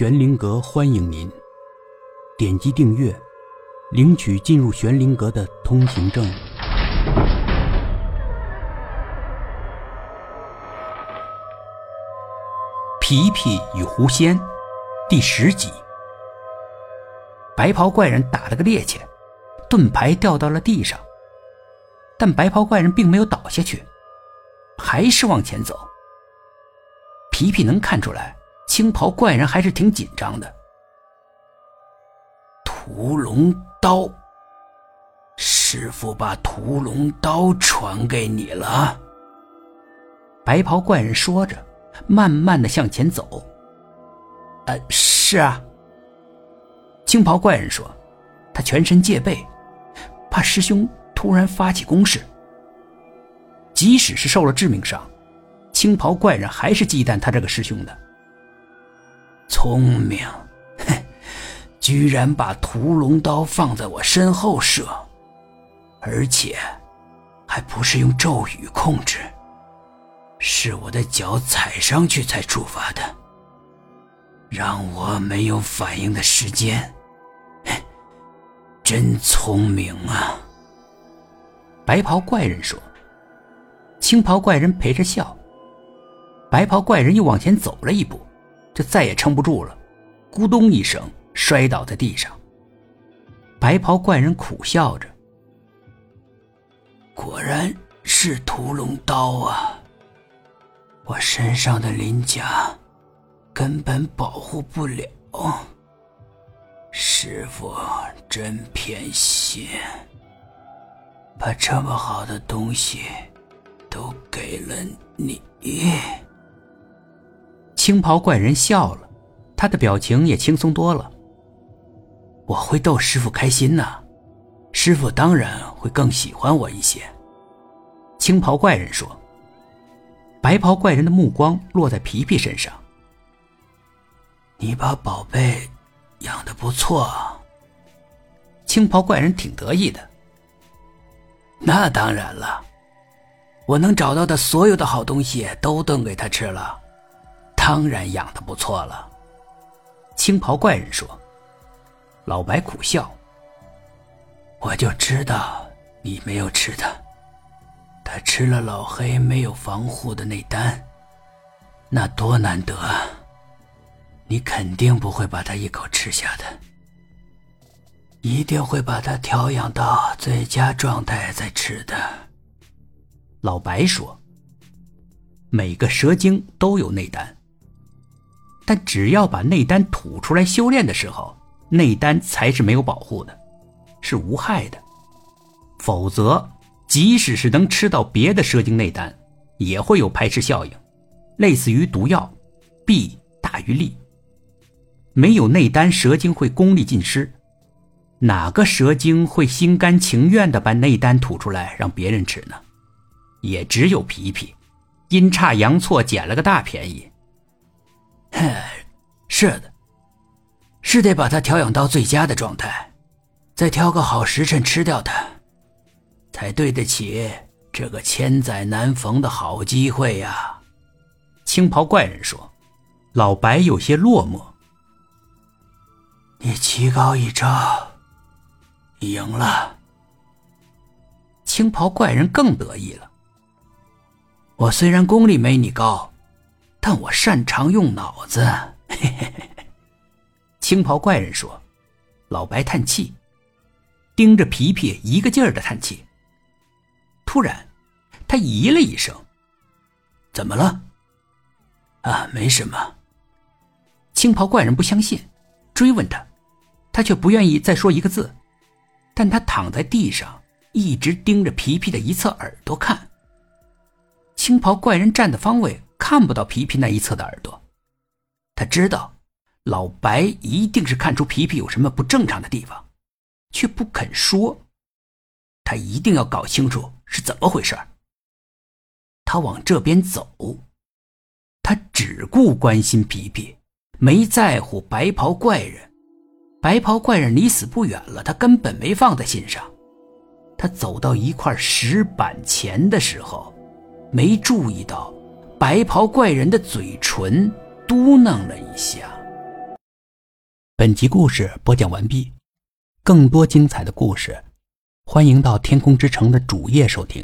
玄灵阁欢迎您，点击订阅，领取进入玄灵阁的通行证。皮皮与狐仙第十集。白袍怪人打了个趔趄，盾牌掉到了地上，但白袍怪人并没有倒下去，还是往前走。皮皮能看出来。青袍怪人还是挺紧张的。屠龙刀，师傅把屠龙刀传给你了。白袍怪人说着，慢慢的向前走。呃，是啊。青袍怪人说，他全身戒备，怕师兄突然发起攻势。即使是受了致命伤，青袍怪人还是忌惮他这个师兄的。聪明，哼！居然把屠龙刀放在我身后射，而且还不是用咒语控制，是我的脚踩上去才触发的，让我没有反应的时间。真聪明啊！白袍怪人说。青袍怪人陪着笑。白袍怪人又往前走了一步。就再也撑不住了，咕咚一声摔倒在地上。白袍怪人苦笑着：“果然是屠龙刀啊！我身上的鳞甲根本保护不了。师傅真偏心，把这么好的东西都给了你。”青袍怪人笑了，他的表情也轻松多了。我会逗师傅开心呐，师傅当然会更喜欢我一些。青袍怪人说。白袍怪人的目光落在皮皮身上。你把宝贝养的不错。青袍怪人挺得意的。那当然了，我能找到的所有的好东西都炖给他吃了。当然养的不错了，青袍怪人说。老白苦笑。我就知道你没有吃它，他吃了老黑没有防护的内丹，那多难得啊！你肯定不会把它一口吃下的，一定会把它调养到最佳状态再吃的。老白说。每个蛇精都有内丹。但只要把内丹吐出来修炼的时候，内丹才是没有保护的，是无害的。否则，即使是能吃到别的蛇精内丹，也会有排斥效应，类似于毒药，弊大于利。没有内丹，蛇精会功力尽失。哪个蛇精会心甘情愿的把内丹吐出来让别人吃呢？也只有皮皮，阴差阳错捡了个大便宜。是的，是得把它调养到最佳的状态，再挑个好时辰吃掉它，才对得起这个千载难逢的好机会呀。青袍怪人说。老白有些落寞。你棋高一招，赢了。青袍怪人更得意了。我虽然功力没你高。但我擅长用脑子。嘿嘿嘿青袍怪人说：“老白叹气，盯着皮皮，一个劲儿的叹气。突然，他咦了一声：‘怎么了？’啊，没什么。”青袍怪人不相信，追问他，他却不愿意再说一个字。但他躺在地上，一直盯着皮皮的一侧耳朵看。青袍怪人站的方位。看不到皮皮那一侧的耳朵，他知道老白一定是看出皮皮有什么不正常的地方，却不肯说。他一定要搞清楚是怎么回事。他往这边走，他只顾关心皮皮，没在乎白袍怪人。白袍怪人离死不远了，他根本没放在心上。他走到一块石板前的时候，没注意到。白袍怪人的嘴唇嘟囔了一下。本集故事播讲完毕，更多精彩的故事，欢迎到天空之城的主页收听。